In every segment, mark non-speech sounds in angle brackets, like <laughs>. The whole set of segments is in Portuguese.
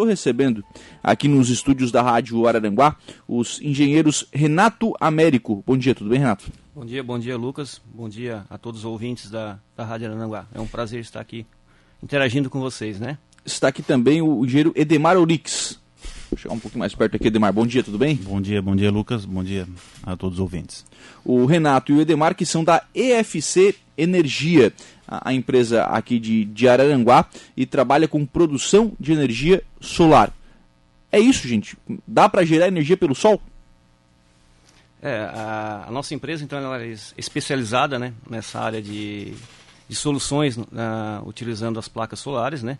estou recebendo aqui nos estúdios da Rádio Araranguá os engenheiros Renato Américo. Bom dia, tudo bem, Renato? Bom dia, bom dia, Lucas. Bom dia a todos os ouvintes da, da Rádio Araranguá. É um prazer estar aqui interagindo com vocês, né? Está aqui também o engenheiro Edemar Olix. Vou chegar um pouquinho mais perto aqui, Edemar. Bom dia, tudo bem? Bom dia, bom dia, Lucas. Bom dia a todos os ouvintes. O Renato e o Edemar, que são da EFC Energia, a, a empresa aqui de, de Araranguá, e trabalha com produção de energia solar. É isso, gente? Dá para gerar energia pelo sol? É, a, a nossa empresa, então, ela é especializada né, nessa área de, de soluções uh, utilizando as placas solares, né?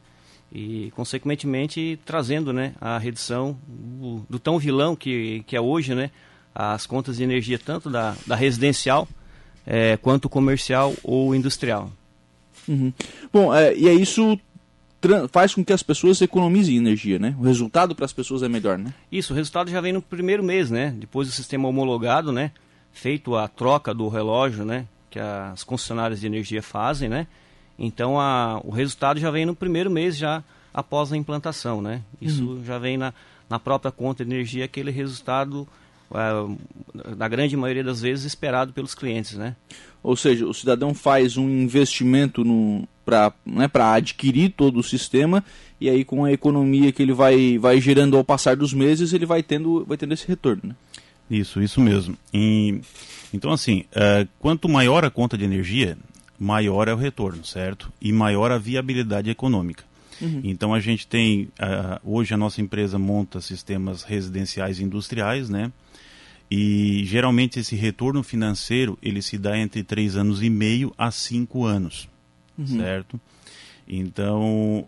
e consequentemente trazendo né, a redução do, do, tão vilão que, que é hoje né, as contas de energia tanto da, da residencial é, quanto comercial ou industrial. Uhum. Bom, é, e é isso faz com que as pessoas economizem energia, né? O resultado para as pessoas é melhor, né? Isso, o resultado já vem no primeiro mês, né? Depois do sistema homologado, né? Feito a troca do relógio, né? Que as concessionárias de energia fazem, né? Então a, o resultado já vem no primeiro mês já após a implantação, né? Isso uhum. já vem na, na própria conta de energia aquele resultado na grande maioria das vezes esperado pelos clientes, né? Ou seja, o cidadão faz um investimento para né, adquirir todo o sistema e aí com a economia que ele vai, vai gerando ao passar dos meses ele vai tendo, vai tendo esse retorno, né? Isso, isso mesmo. E, então assim, uh, quanto maior a conta de energia, maior é o retorno, certo? E maior a viabilidade econômica. Uhum. Então a gente tem, uh, hoje a nossa empresa monta sistemas residenciais e industriais, né? E geralmente esse retorno financeiro ele se dá entre três anos e meio a cinco anos, uhum. certo? Então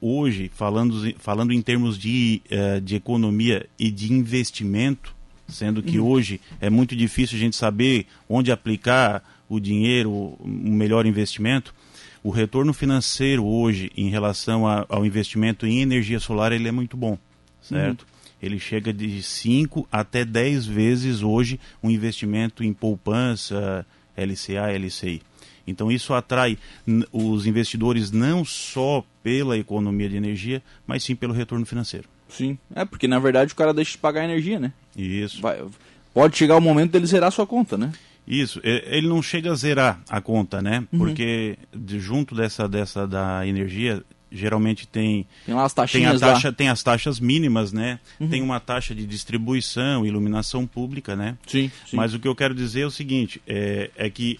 hoje falando falando em termos de, uh, de economia e de investimento, sendo que uhum. hoje é muito difícil a gente saber onde aplicar o dinheiro, o melhor investimento, o retorno financeiro hoje em relação a, ao investimento em energia solar ele é muito bom, certo? Uhum. Ele chega de 5 até 10 vezes hoje um investimento em poupança, LCA, LCI. Então isso atrai os investidores não só pela economia de energia, mas sim pelo retorno financeiro. Sim, é porque na verdade o cara deixa de pagar a energia, né? Isso. Vai, pode chegar o momento dele zerar sua conta, né? Isso, ele não chega a zerar a conta, né? Uhum. Porque junto dessa, dessa da energia, geralmente tem tem lá as tem a taxa lá. tem as taxas mínimas né uhum. tem uma taxa de distribuição iluminação pública né sim, sim, mas o que eu quero dizer é o seguinte é, é que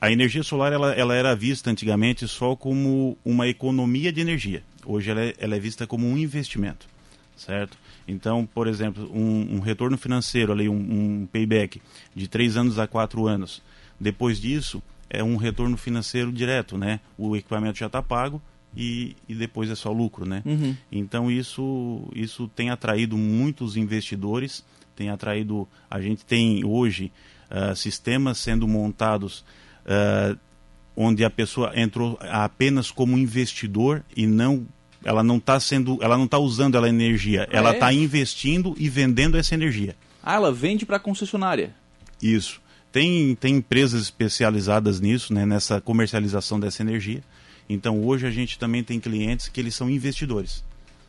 a energia solar ela, ela era vista antigamente só como uma economia de energia hoje ela é, ela é vista como um investimento certo então, por exemplo, um, um retorno financeiro, ali, um, um, payback de três anos a quatro anos. Depois disso, é um retorno financeiro direto, né? O equipamento já está pago e, e, depois é só lucro, né? Uhum. Então, isso, isso tem atraído muitos investidores, tem atraído... A gente tem hoje uh, sistemas sendo montados... Uh, onde a pessoa entrou apenas como investidor e não ela não está sendo, ela não está usando a energia, ah, ela está é? investindo e vendendo essa energia. Ah, ela vende para a concessionária. Isso. Tem, tem empresas especializadas nisso, né, nessa comercialização dessa energia. Então hoje a gente também tem clientes que eles são investidores.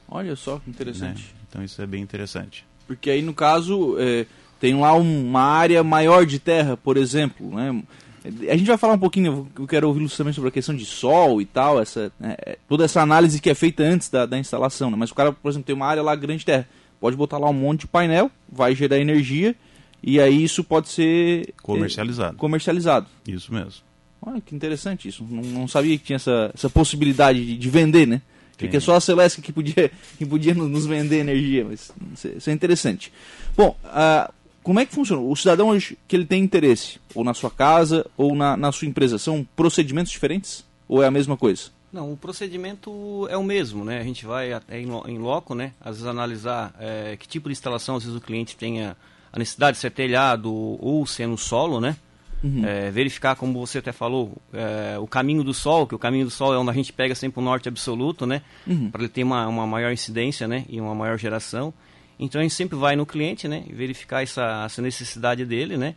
Olha só que interessante. Né? Então isso é bem interessante. Porque aí no caso é, tem lá uma área maior de terra, por exemplo, né? A gente vai falar um pouquinho, eu quero ouvir também sobre a questão de sol e tal, essa, né, é, toda essa análise que é feita antes da, da instalação. Né? Mas o cara, por exemplo, tem uma área lá grande de terra, pode botar lá um monte de painel, vai gerar energia e aí isso pode ser comercializado. É, comercializado. Isso mesmo. Olha que interessante isso. Não, não sabia que tinha essa, essa possibilidade de, de vender, né? Porque é só a Celeste que podia, <laughs> que podia nos vender energia, mas isso é interessante. Bom, uh, como é que funciona? O cidadão hoje que ele tem interesse, ou na sua casa, ou na, na sua empresa, são procedimentos diferentes? Ou é a mesma coisa? Não, o procedimento é o mesmo, né? A gente vai até em, loco, né? Às vezes analisar é, que tipo de instalação, às vezes o cliente tenha a necessidade de ser telhado ou ser no solo, né? Uhum. É, verificar, como você até falou, é, o caminho do sol, que o caminho do sol é onde a gente pega sempre o norte absoluto, né? Uhum. Para ele ter uma, uma maior incidência, né? E uma maior geração. Então a gente sempre vai no cliente, né, verificar essa, essa necessidade dele, né,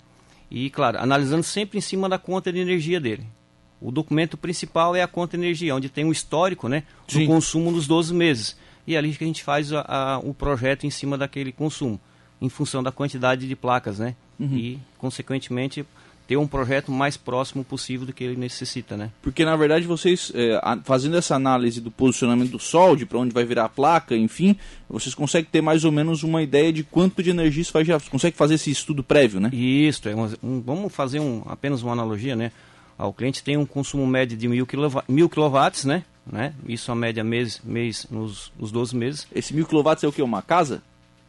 e claro, analisando sempre em cima da conta de energia dele. O documento principal é a conta de energia, onde tem o histórico, né, do Sim. consumo nos 12 meses. e é ali que a gente faz a, a, o projeto em cima daquele consumo, em função da quantidade de placas, né? Uhum. E, consequentemente, ter um projeto mais próximo possível do que ele necessita, né? Porque na verdade vocês é, fazendo essa análise do posicionamento do sol, de para onde vai virar a placa, enfim, vocês conseguem ter mais ou menos uma ideia de quanto de energia isso vai gerar. Você consegue fazer esse estudo prévio, né? Isso, é um, vamos fazer um, apenas uma analogia, né? Ah, o cliente tem um consumo médio de mil, quilowatts, mil quilowatts, né? né? Isso a média mês, mês nos, nos 12 meses. Esse mil quilowatts é o que? Uma casa?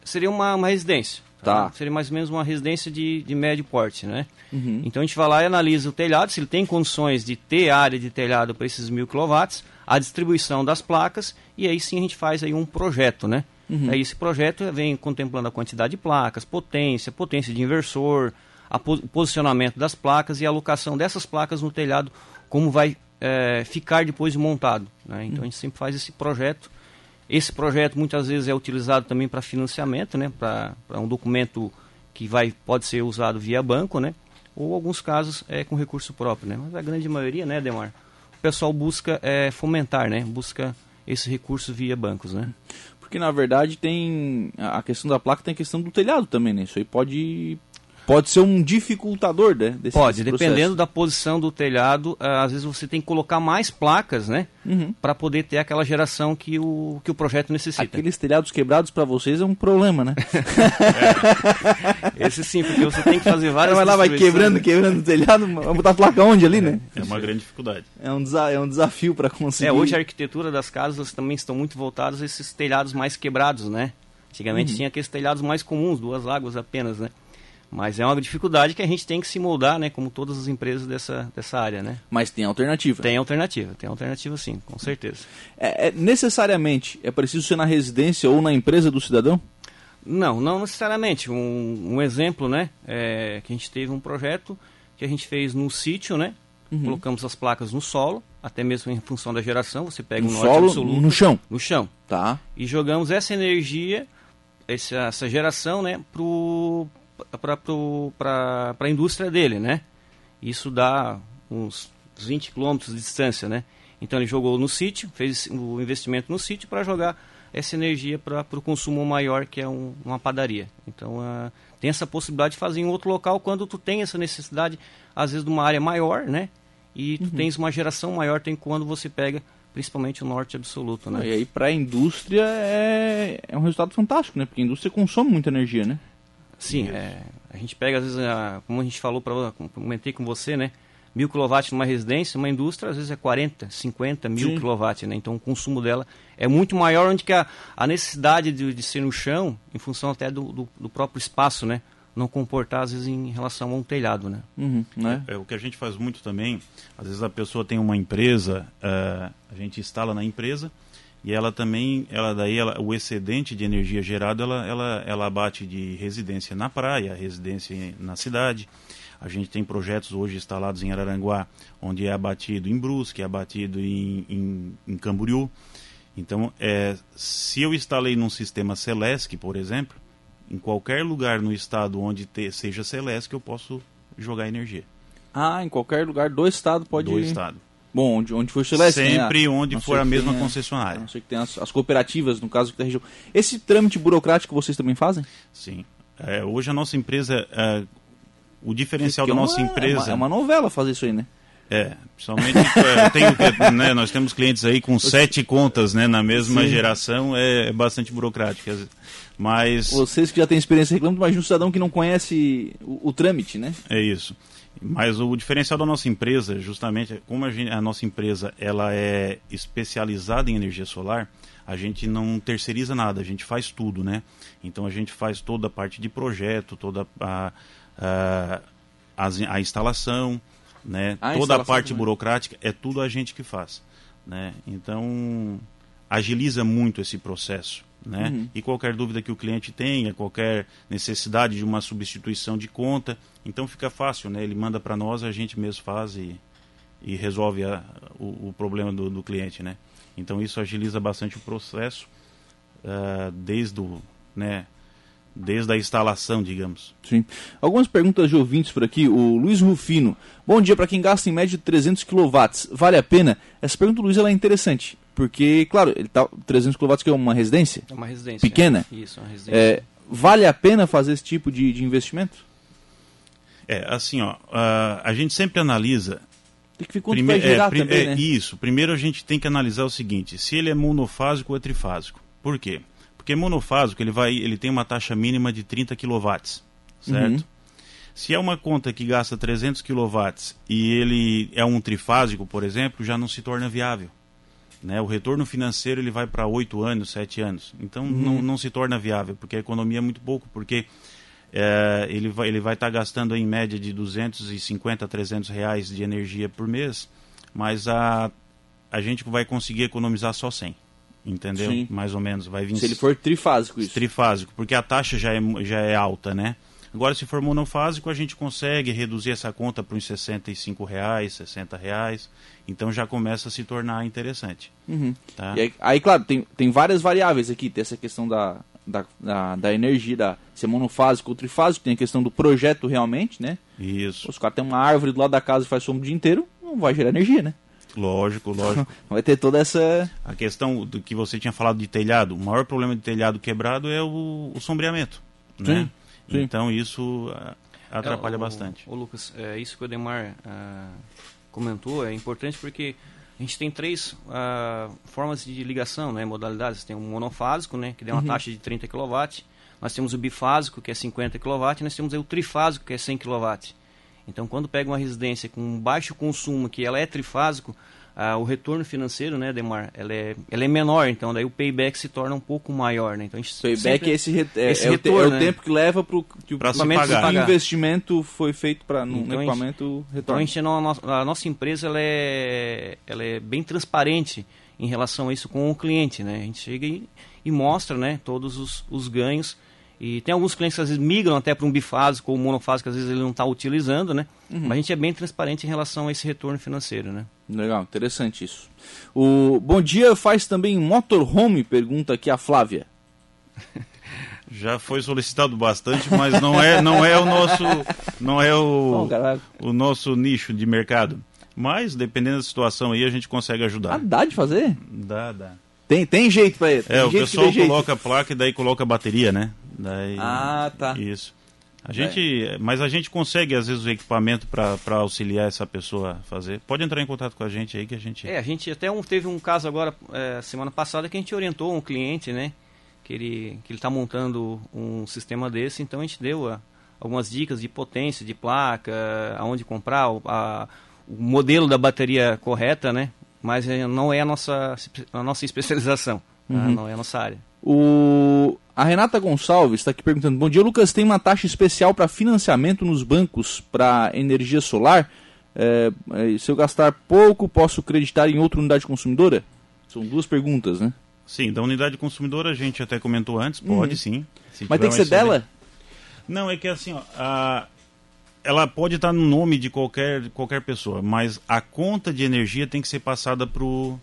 Seria uma, uma residência. Tá. Seria mais ou menos uma residência de, de médio porte, né? Uhum. Então a gente vai lá e analisa o telhado, se ele tem condições de ter área de telhado para esses mil quilowatts, a distribuição das placas, e aí sim a gente faz aí um projeto, né? Uhum. Aí esse projeto vem contemplando a quantidade de placas, potência, potência de inversor, o posicionamento das placas e a alocação dessas placas no telhado, como vai é, ficar depois de montado. Né? Então uhum. a gente sempre faz esse projeto esse projeto muitas vezes é utilizado também para financiamento, né? para um documento que vai, pode ser usado via banco, né? ou alguns casos é com recurso próprio. Né? Mas a grande maioria, né, Demar, o pessoal busca é, fomentar, né? busca esse recurso via bancos. Né? Porque na verdade tem a questão da placa, tem a questão do telhado também, né? Isso aí pode pode ser um dificultador né, desse Pode, desse dependendo da posição do telhado, uh, às vezes você tem que colocar mais placas, né? Uhum. Para poder ter aquela geração que o, que o projeto necessita. Aqueles telhados quebrados para vocês é um problema, né? é. <laughs> Esse sim, porque você tem que fazer várias Vai lá, vai quebrando, quebrando o telhado, vai botar a placa onde ali, né? É uma grande dificuldade. É um, desa é um desafio para conseguir. É, hoje a arquitetura das casas também estão muito voltadas a esses telhados mais quebrados, né? Antigamente uhum. tinha aqueles telhados mais comuns, duas águas apenas, né? Mas é uma dificuldade que a gente tem que se moldar, né? Como todas as empresas dessa, dessa área, né? Mas tem alternativa. Tem alternativa, tem alternativa sim, com certeza. É, é, necessariamente é preciso ser na residência ou na empresa do cidadão? Não, não necessariamente. Um, um exemplo, né? É, que a gente teve um projeto que a gente fez no sítio, né? Uhum. Colocamos as placas no solo, até mesmo em função da geração. Você pega no um norte solo, absoluto. No chão. No chão. Tá. E jogamos essa energia, essa, essa geração, né? Pro para a indústria dele, né? Isso dá uns 20 quilômetros de distância, né? Então ele jogou no sítio, fez o investimento no sítio para jogar essa energia para o consumo maior, que é um, uma padaria. Então uh, tem essa possibilidade de fazer em outro local quando tu tem essa necessidade, às vezes, de uma área maior, né? E tu uhum. tens uma geração maior, tem quando você pega principalmente o norte absoluto, né? E aí para a indústria é, é um resultado fantástico, né? Porque a indústria consome muita energia, né? Sim, é, a gente pega, às vezes, a, como a gente falou, para comentei com você, né? Mil quilowatts numa residência, uma indústria, às vezes é 40, 50 mil Sim. quilowatts, né? Então o consumo dela é muito maior, onde que a, a necessidade de, de ser no chão, em função até do, do, do, próprio espaço, né? Não comportar, às vezes, em relação a um telhado, né? Uhum, né? É, é, o que a gente faz muito também, às vezes a pessoa tem uma empresa, uh, a gente instala na empresa, e ela também, ela daí ela, o excedente de energia gerado, ela, ela, ela abate de residência na praia, residência na cidade. A gente tem projetos hoje instalados em Araranguá, onde é abatido em Brusque, é abatido em, em, em Camboriú. Então, é, se eu instalei num sistema Celesc, por exemplo, em qualquer lugar no estado onde te, seja Celesc, eu posso jogar energia. Ah, em qualquer lugar do estado pode... Do estado. Bom, onde, onde for Celeste. Sempre né? onde for a mesma concessionária. Não sei que tem as, as, cooperativas, no caso da região. Esse trâmite burocrático vocês também fazem? Sim. É, hoje a nossa empresa, é, o diferencial da é nossa empresa... É uma, é uma, novela fazer isso aí, né? É, principalmente <laughs> é, tenho, né, nós temos clientes aí com sete contas né, na mesma Sim. geração, é, é bastante burocrático. Mas... Vocês que já têm experiência reclamando, mas um cidadão que não conhece o, o trâmite, né? É isso. Mas o diferencial da nossa empresa, justamente, como a, gente, a, nossa empresa ela é especializada em energia solar, a gente não terceiriza nada, a gente faz tudo, né? Então a gente faz toda a parte de projeto, toda a, a, a, a instalação, né? A toda a parte também. burocrática, é tudo a gente que faz, né? Então agiliza muito esse processo né? Uhum. E qualquer dúvida que o cliente tenha, qualquer necessidade de uma substituição de conta, então fica fácil, né? Ele manda para nós, a gente mesmo faz e, e resolve a, o, o, problema do, do, cliente, né? Então isso agiliza bastante o processo, uh, desde o, né? Desde a instalação, digamos. Sim. Algumas perguntas de ouvintes por aqui. O Luiz Rufino. Bom dia para quem gasta em média 300 kW. Vale a pena? Essa pergunta, Luiz, ela é interessante Porque, claro, ele tá 300 kW que é uma residência? É uma residência. Pequena? É. Isso, uma residência. É, vale a pena fazer esse tipo de, de investimento? É, assim, ó, a, gente sempre analisa Tem que ver quanto vai gerar pri- também, é, né? Isso. Primeiro a gente tem que analisar o seguinte: se ele é monofásico ou é trifásico. Por quê? Porque monofásico ele vai, ele tem uma taxa mínima de 30 kW, certo? Uhum. Se é uma conta que gasta 300 kW e ele é um trifásico, por exemplo, já não se torna viável. Né? O retorno financeiro ele vai para 8 anos, 7 anos. Então Uhum. não, não se torna viável, porque a economia é muito pouco, porque é, ele vai ele vai estar gastando em média de 250 a 300 reais de energia por mês, mas a, a gente vai conseguir economizar só 100, entendeu? Sim. Mais ou menos, vai vir Se ele for trifásico isso. trifásico, porque a taxa já é, já é alta, né? Agora, se for monofásico, a gente consegue reduzir essa conta para uns 65 reais, 60 reais, então já começa a se tornar interessante. Uhum. Tá? Aí, aí, claro, tem, tem várias variáveis aqui. Tem essa questão da, da, da, da energia, da, se é monofásico ou trifásico. Tem a questão do projeto realmente, né? Isso, Os caras têm uma árvore do lado da casa e faz sombra o dia inteiro, não vai gerar energia, né? Lógico, lógico. <laughs> Vai ter toda essa... A questão do que você tinha falado de telhado, o maior problema de telhado quebrado é o, o sombreamento, né? Sim, sim. Então isso ah, atrapalha É, o- bastante. O Lucas, é, isso que o Demar ah, comentou é importante porque a gente tem três ah, formas de ligação, né, modalidades. Tem o monofásico, né, que dá uma taxa de 30 kW. Nós temos o bifásico, que é 50 kW. E nós temos aí o trifásico, que é 100 kW. Então, quando pega uma residência com baixo consumo, que ela é trifásico, ah, o retorno financeiro, né, Demar, ela é, ela é menor. Então, daí o payback se torna um pouco maior, né? Então, a gente Payback sempre- é esse, re- é, esse é o te- retorno, é o né? tempo que leva para que o Pra equipamento- pagar. que o investimento foi feito para no, Então, gente- equipamento Então a, retorno. gente, nossa- a nossa empresa ela é, ela é bem transparente em relação a isso com o cliente, né? A gente chega e, e mostra, né, todos os, os ganhos. E tem alguns clientes que às vezes migram até para um bifásico ou monofásico, que às vezes ele não está utilizando, né? Mas a gente é bem transparente em relação a esse retorno financeiro, né? Legal, interessante isso. O Bom Dia faz também motorhome, pergunta aqui a Flávia. <laughs> Já foi solicitado bastante, mas não é, não é o nosso, não é o, Bom, o nosso nicho de mercado. Mas, dependendo da situação aí, a gente consegue ah, ajudar. dá de fazer? Dá, dá. Tem, tem jeito pra ele. Tem É, o pessoal coloca a placa e daí coloca a bateria, né? Daí, Ah, tá. Isso. A gente, Mas a gente consegue, às vezes, o equipamento para auxiliar essa pessoa a fazer. Pode entrar em contato com a gente aí que a gente... É, a gente até um, teve um caso agora, é, semana passada, que a gente orientou um cliente, né? Que ele que ele está montando um sistema desse, então a gente deu a- algumas dicas de potência de placa, aonde comprar, o, a- o modelo da bateria correta, né? Mas é, não é a nossa, a nossa especialização, tá? não é a nossa área. O... A Renata Gonçalves está aqui perguntando: Bom dia, Lucas. Tem uma taxa especial para financiamento nos bancos para energia solar? É, é, se eu gastar pouco, posso creditar em outra unidade consumidora? São duas perguntas, né? Sim, da unidade consumidora a gente até comentou antes, pode sim. Se Uhum. Mas tiver tem que ser excedente- dela? Não, é que assim, ó, a- ela pode estar no nome de qualquer, qualquer pessoa, mas a conta de energia tem que ser passada pro,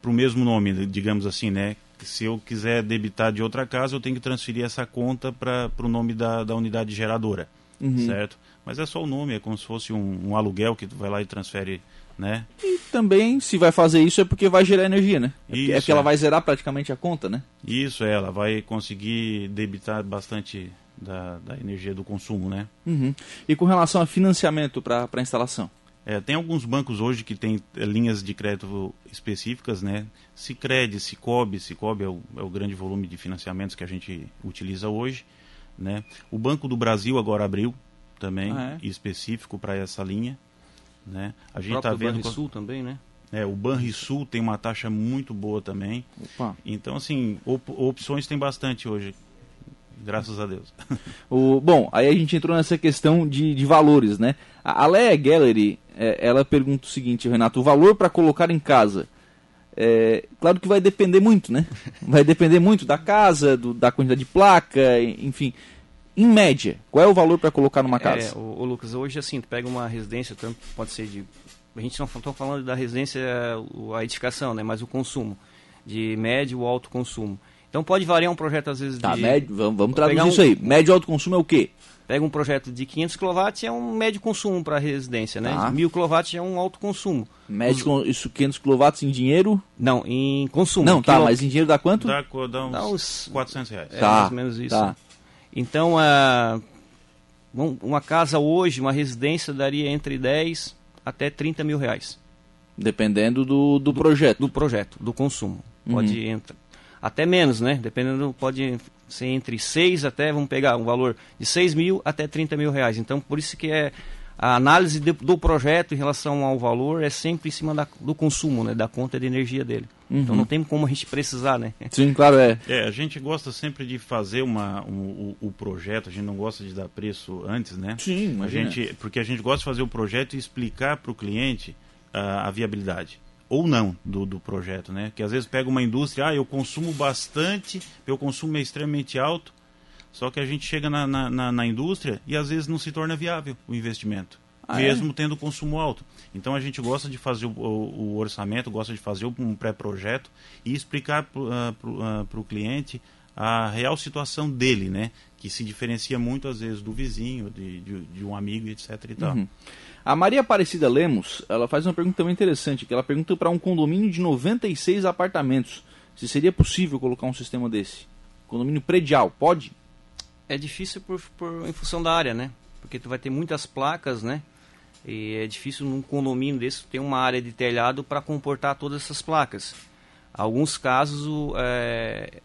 pro mesmo nome, digamos assim, né? Se eu quiser debitar de outra casa, eu tenho que transferir essa conta para o nome da, da unidade geradora, Uhum. certo? Mas é só o nome, é como se fosse um, um aluguel que tu vai lá e transfere, né? E também, se vai fazer isso, é porque vai gerar energia, né? É porque- é Isso, porque ela é. vai zerar praticamente a conta, né? Isso, é, ela vai conseguir debitar bastante da, da energia do consumo, né? Uhum. E com relação a financiamento para a instalação? É, tem alguns bancos hoje que têm eh, linhas de crédito específicas, né? Sicredi, Cicobi, Cicobi é o, é o grande volume de financiamentos que a gente utiliza hoje, né? O Banco do Brasil agora abriu também Ah, específico para essa linha, né? A O gente está vendo Banrisul também, né? é, o Banrisul tem uma taxa muito boa também. Opa. Então assim, op- opções tem bastante hoje. Graças a Deus. <laughs> O, bom, aí a gente entrou nessa questão de, de valores, né? A, Leia Gallery, é, ela pergunta o seguinte, Renato, o valor para colocar em casa, é, claro que vai depender muito, né? <laughs> Vai depender muito da casa, do- da quantidade de placa, enfim. Em média, qual é o valor para colocar numa É, casa? o, o Lucas, hoje assim, tu pega uma residência, tanto pode ser de. A gente não está falando da residência, a edificação, né? Mas o consumo. De médio ou alto consumo. Então pode variar um projeto às vezes Tá, de... médio, vamos, vamos traduzir um- isso aí. Médio alto consumo é o quê? Pega um projeto de 500 kW é um médio consumo para residência, né? Tá. 1000 kW é um alto consumo. Médio, com, isso 500 kW em dinheiro? Não, em consumo. Não, tá, Quilo- mas em dinheiro dá quanto? Dá, dá uns Dá uns- 400 reais. É Tá, mais ou menos isso. tá. Então, ah, um- uma casa hoje, uma residência, daria entre 10 até 30 mil reais Dependendo do, do projeto. do projeto, do consumo. Uhum. Pode entrar. Até menos, né? Dependendo, pode ser entre 6 até, vamos pegar um valor de 6 mil até 30 mil reais. Então, por isso que é a análise de- do projeto em relação ao valor é sempre em cima da- do consumo, né? Da conta de energia dele. Então Uhum. não tem como a gente precisar, né? <laughs> Sim, claro, é. É, a gente gosta sempre de fazer uma, um- o, o projeto, a gente não gosta de dar preço antes, né? Sim, A gente, porque a gente gosta de fazer o projeto e explicar para o cliente ah, a viabilidade. Ou não do, do projeto, né? Que às vezes pega uma indústria, ah, eu consumo bastante, meu consumo é extremamente alto, só que a gente chega na, na, na- na indústria e às vezes não se torna viável o investimento, Ah, é? mesmo tendo consumo alto. Então a gente gosta de fazer o, o- o orçamento, gosta de fazer um pré-projeto e explicar para o cliente a real situação dele, né? Que se diferencia muito às vezes do vizinho, de, de, de um amigo, etc. E tal. Uhum. A Maria Aparecida Lemos, ela faz uma pergunta também interessante, que ela pergunta para um condomínio de 96 apartamentos, se seria possível colocar um sistema desse. Condomínio predial, pode? É difícil por, por- em função da área, né? Porque tu vai ter muitas placas, né? E é difícil num condomínio desse ter uma área de telhado para comportar todas essas placas. Alguns casos, é,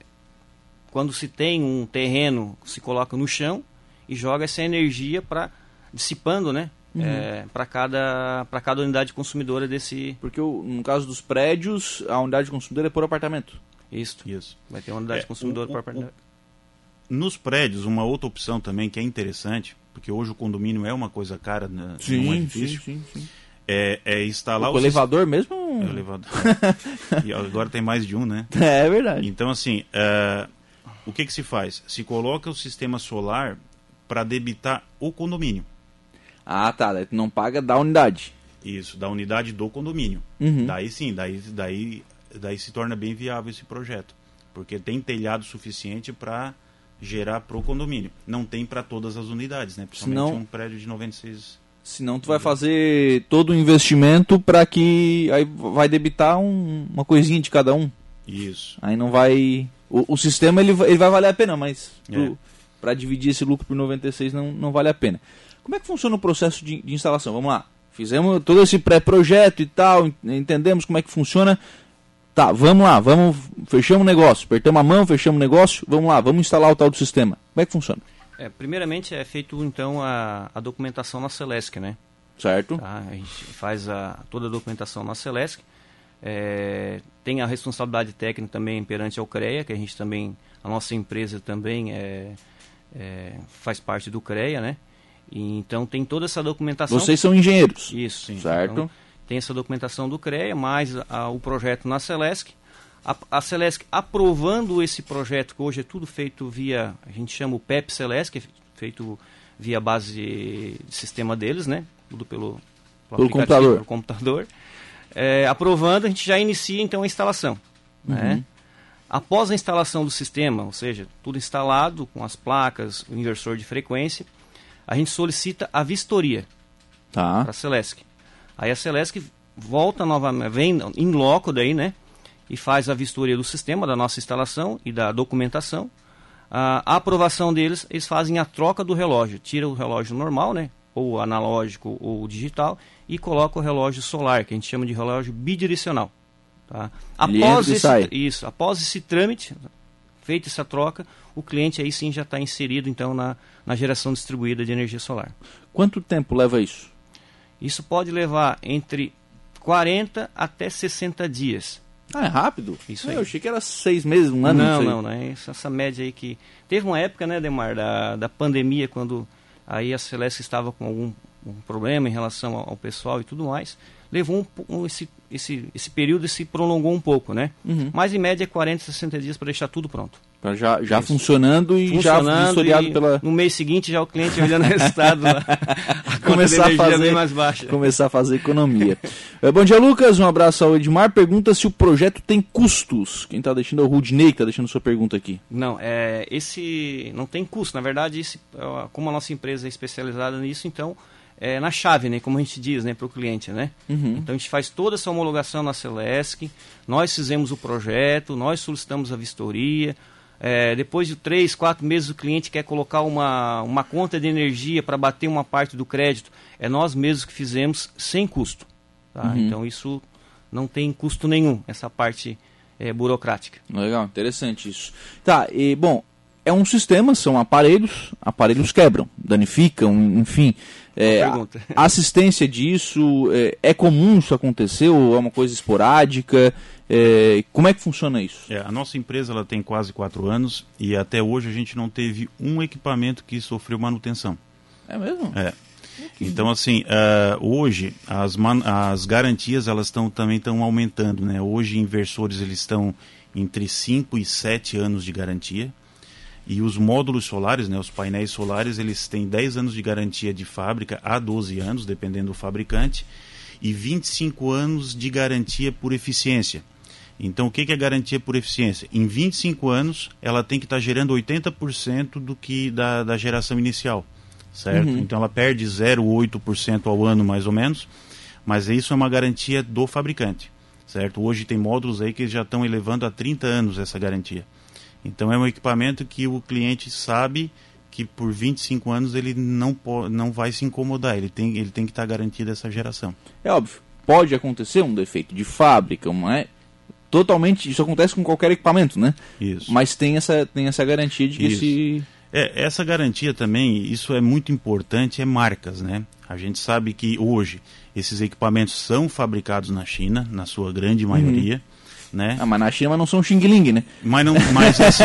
quando se tem um terreno, se coloca no chão e joga essa energia para dissipando, né? Para cada para cada unidade consumidora desse Porque o- no caso dos prédios, a unidade consumidora é por apartamento. isso. Isso. Vai ter uma unidade É, consumidora o- o- apartamento. Nos prédios, uma outra opção também que é interessante, porque hoje o condomínio é uma coisa cara, né, não é difícil, sim, sim. é, é instalar O o elevador mesmo? é, o elevador. <laughs> e agora tem mais de um, né? É verdade. Então, assim, é, o que, que se faz? Se coloca o sistema solar para debitar o condomínio. Ah, tá. Daí tu não paga da unidade. Isso, da unidade do condomínio. Uhum. Daí sim, daí, daí, daí se torna bem viável esse projeto. Porque tem telhado suficiente para gerar pro condomínio. Não tem para todas as unidades, né? Principalmente Senão- um prédio de 96. Senão tu vai fazer todo o investimento para que aí vai debitar um- uma coisinha de cada um. Isso. Aí não vai. O, o sistema ele, vai- ele vai valer a pena, mas É. para dividir esse lucro por 96 não, não vale a pena. Como é que funciona o processo de, de instalação? Vamos lá. Fizemos todo esse pré-projeto e tal, en- entendemos como é que funciona. Tá, vamos lá, vamos, fechamos o negócio, apertamos a mão, fechamos o negócio, vamos lá, vamos instalar o tal do sistema. Como é que funciona? É, primeiramente é feito então a, a documentação na Celesc, né? Certo? Tá? A gente faz a, toda a documentação na Celesc. É, tem a responsabilidade técnica também perante ao CREA, que a gente também, a nossa empresa também é, é, faz parte do CREA, né? E, então tem toda essa documentação. Vocês são engenheiros. Isso. Sim. Certo. Então, tem essa documentação do CREA, mais a- o projeto na Celesc. A, a Celesc aprovando esse projeto, que hoje é tudo feito via, a gente chama o PEP Celesc, é feito via base de sistema deles, né? Tudo pelo, Pelo aplicativo, computador. pelo computador. É, aprovando, a gente já inicia então a instalação. Né? Após a instalação do sistema, ou seja, tudo instalado com as placas, o inversor de frequência, a gente solicita a vistoria Tá. para a Celesc. Aí a Celesc volta novamente, vem em loco daí, né? E faz a vistoria do sistema, da nossa instalação e da documentação. A aprovação deles, eles fazem a troca do relógio. Tira o relógio normal, né? Ou analógico ou digital, e coloca o relógio solar, que a gente chama de relógio bidirecional. Tá? Após esse, isso, após esse trâmite, feita essa troca, o cliente aí sim já está inserido então na, na geração distribuída de energia solar. Quanto tempo leva isso? Isso pode levar entre 40 até 60 dias. Ah, é rápido? Isso Ah, aí. Eu achei que era seis meses, um ano. não, não, não. É essa, essa média aí que. Teve uma época, né, Demar, da, da pandemia, quando aí a Celeste estava com algum um problema em relação ao, ao pessoal e tudo mais. levou um, um, esse, esse, esse período se prolongou um pouco, né? Uhum. Mas em média 40, 60 dias para deixar tudo pronto. Já, já funcionando e funcionando já vistoriado e pela. No mês seguinte já o cliente olhando o resultado lá. <laughs> a começar a fazer mais baixa. Começar a fazer economia. é, bom dia, Lucas. Um abraço ao Edmar. Pergunta se o projeto tem custos. Quem está deixando é o Rudney que está deixando sua pergunta aqui. Não, é, esse não tem custo. Na verdade, esse, é, como a nossa empresa é especializada nisso, então é, na chave, né, como a gente diz, né, para o cliente, né? Uhum. Então a gente faz toda essa homologação na Celesc, nós fizemos o projeto, nós solicitamos a vistoria, é, depois de três, quatro meses o cliente quer colocar uma, uma conta de energia para bater uma parte do crédito, é nós mesmos que fizemos sem custo. Tá? Uhum. Então isso não tem custo nenhum, essa parte é, burocrática. Legal, interessante isso. Tá, e bom, é um sistema, são aparelhos, aparelhos quebram, danificam, enfim. É, a assistência disso, é, é, comum isso acontecer ou é uma coisa esporádica? É, como é que funciona isso? É, a nossa empresa ela tem quase quatro anos e até hoje a gente não teve um equipamento que sofreu manutenção. É mesmo? É. Então assim, uh, hoje as, as garantias elas estão também estão aumentando, né? Hoje inversores eles estão entre 5 e 7 anos de garantia. E os módulos solares, né, os painéis solares, eles têm 10 anos de garantia de fábrica a 12 anos, dependendo do fabricante, e 25 anos de garantia por eficiência. Então, o que é garantia por eficiência? Em 25 anos, ela tem que estar tá gerando 80% do que da, da geração inicial, certo? Uhum. Então, ela perde 0,8% ao ano, mais ou menos, mas isso é uma garantia do fabricante, certo? Hoje tem módulos aí que já estão elevando a 30 anos essa garantia. Então é um equipamento que o cliente sabe que por 25 anos ele não, pode, não vai se incomodar, ele tem, ele tem que estar garantido essa geração. É óbvio, pode acontecer um defeito de fábrica, não é? Totalmente, isso acontece com qualquer equipamento, né? Isso. Mas tem essa, tem essa garantia de que isso. se... É, essa garantia também, isso é muito importante, é marcas, né? A gente sabe que hoje esses equipamentos são fabricados na China, na sua grande maioria. Uhum né? Ah, mas na China não são Xing Ling, né? Mas, não, mas <laughs> assim,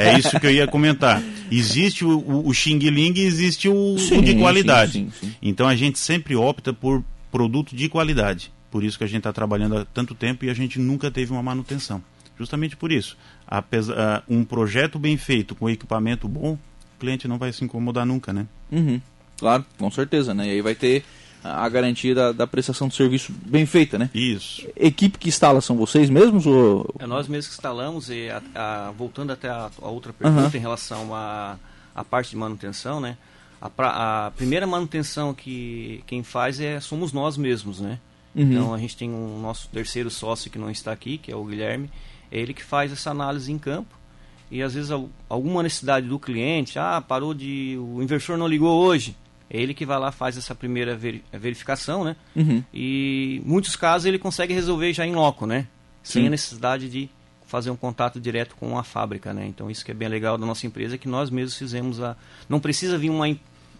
é isso que eu ia comentar. Existe o, o, o Xing Ling e existe o, sim, o de qualidade. Sim, sim, então a gente sempre opta por produto de qualidade. Por isso que a gente está trabalhando há tanto tempo e a gente nunca teve uma manutenção. Justamente por isso. Apesar, um projeto bem feito com equipamento bom, o cliente não vai se incomodar nunca, né? Uhum. Claro, com certeza, né? E aí vai ter a garantia da, da, prestação de serviço bem feita, né? Isso. Equipe que instala são vocês mesmos? Ou... É nós mesmos que instalamos e a, a, voltando até a, a outra pergunta uhum. em relação à a, parte de manutenção, né? A, primeira manutenção que quem faz é somos nós mesmos, né? Uhum. Então a gente tem um nosso terceiro sócio que não está aqui, que é o Guilherme, é ele que faz essa análise em campo e às vezes alguma necessidade do cliente, ah, parou de o inversor não ligou hoje é ele que vai lá faz essa primeira verificação, né? Uhum. E muitos casos ele consegue resolver já em loco, né? Sem Sim. a necessidade de fazer um contato direto com a fábrica, né? Então isso que é bem legal da nossa empresa, é que nós mesmos fizemos a... Não precisa vir uma,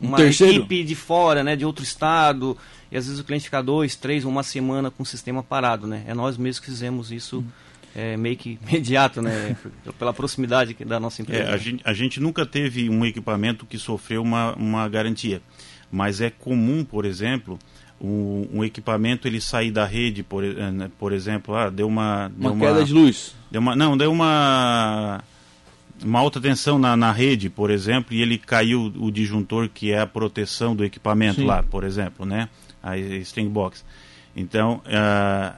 uma um equipe de fora, né? De outro estado, e às vezes o cliente fica dois, três, uma semana com o sistema parado, né? É nós mesmos que fizemos isso... Uhum é, meio que <laughs> imediato, né? Pela proximidade da nossa empresa. É, a, gente, a gente nunca teve um equipamento que sofreu uma, uma garantia, mas é comum, por exemplo, um, um equipamento ele sair da rede, por, eh, né, por exemplo, ah, deu uma... Deu uma queda de luz. Deu uma, não, deu uma uma alta tensão na, na rede, por exemplo, e ele caiu o disjuntor que é a proteção do equipamento Sim. lá, por exemplo, né? A string box. Então, uh,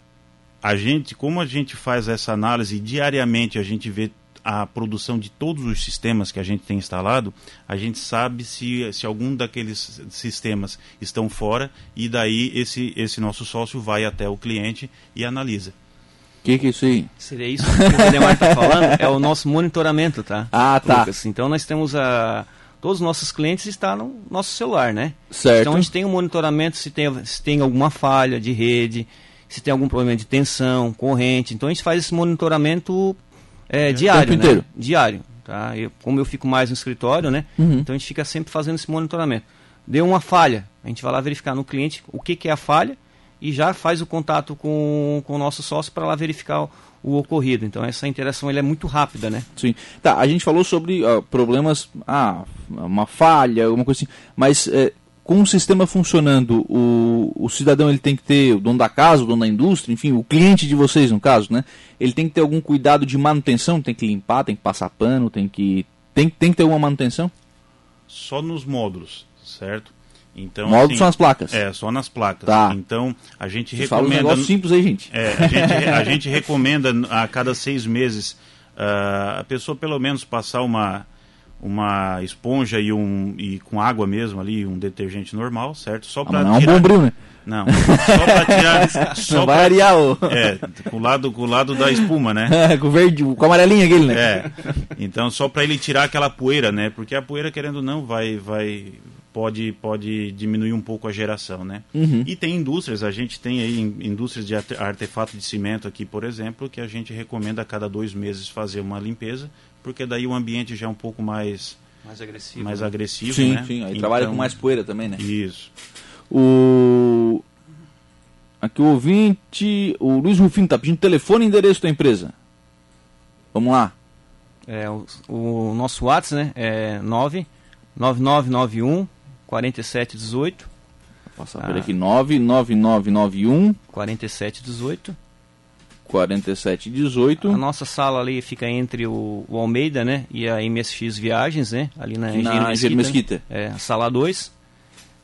a gente, como a gente faz essa análise diariamente, a gente vê a produção de todos os sistemas que a gente tem instalado, a gente sabe se, se algum daqueles sistemas estão fora e daí esse, esse nosso sócio vai até o cliente e analisa. O que, que é isso aí? Seria isso que o Demar está falando? É o nosso monitoramento, tá? Ah, tá. Lucas. Então nós temos a. Todos os nossos clientes estão no nosso celular, né? Certo. Então a gente tem um monitoramento se tem, se tem alguma falha de rede, se tem algum problema de tensão, corrente. Então a gente faz esse monitoramento é, diário, né? Inteiro. Diário. Tá? Eu, como eu fico mais no escritório, né? Uhum. Então a gente fica sempre fazendo esse monitoramento. Deu uma falha, a gente vai lá verificar no cliente o que, que é a falha e já faz o contato com, com o nosso sócio para lá verificar o, o, ocorrido. Então essa interação ele é muito rápida, né? Sim. Tá, a gente falou sobre uh, problemas, ah, uma falha, alguma coisa assim, mas é, com o sistema funcionando, o, o cidadão ele tem que ter, o dono da casa, o dono da indústria, enfim, o cliente de vocês no caso, né? Ele tem que ter algum cuidado de manutenção, tem que limpar, tem que passar pano, tem que tem, tem que ter alguma manutenção? Só nos módulos, certo? Então, módulos assim, são as placas. É, só nas placas. Tá. Então, a gente Você recomenda. Fala um negócio simples aí, gente. É, a gente, a gente recomenda a cada seis meses uh, a pessoa pelo menos passar uma uma esponja e um e com água mesmo ali, um detergente normal, certo? Só para ah, não tirar... é um bombril, né? Não, só para tirar. <laughs> Só não vai arear o. É, com o lado, com o lado da espuma, né? É, <laughs> com o verde, com a amarelinha aquele, né? É. Então, só para ele tirar aquela poeira, né? Porque a poeira, querendo ou não, vai, vai, pode, pode diminuir um pouco a geração, né? Uhum. E tem indústrias, a gente tem aí indústrias de artefato de cimento aqui, por exemplo, que a gente recomenda a cada dois meses fazer uma limpeza, porque daí o ambiente já é um pouco mais mais agressivo, mais né? agressivo sim, né? sim. Aí então, trabalha com mais poeira também, né? Isso. O aqui o ouvinte, o Luiz Rufino está pedindo telefone e endereço da empresa. Vamos lá. É, o, o nosso WhatsApp, né? É 99991 4718. Vou passar por ah. aqui 99991 4718. 4718. A nossa sala ali fica entre o, o Almeida, né? E a MSX Viagens, né? Ali na Engenheiro Mesquita. Mesquita. É, sala 2.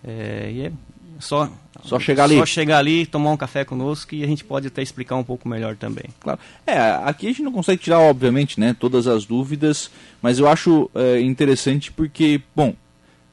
É, e é só, só chegar ali. Só chegar ali, tomar um café conosco e a gente pode até explicar um pouco melhor também. Claro. É, aqui a gente não consegue tirar, obviamente, né, todas as dúvidas, mas eu acho é, interessante porque, bom,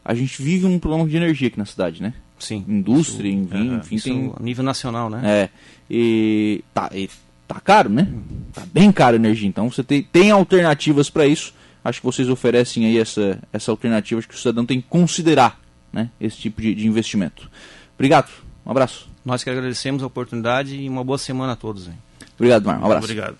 a gente vive um problema de energia aqui na cidade, né? Sim. Indústria, isso, enfim, é, enfim tem... a nível nacional, né? É. E tá, e tá caro, né? Tá bem caro a energia. Então você tem, tem alternativas para isso. Acho que vocês oferecem aí essa, essa alternativa. Acho que o cidadão tem que considerar né, esse tipo de, de investimento. Obrigado. Um abraço. Nós que agradecemos a oportunidade e uma boa semana a todos. Hein? Obrigado, Mar. Um abraço. Obrigado.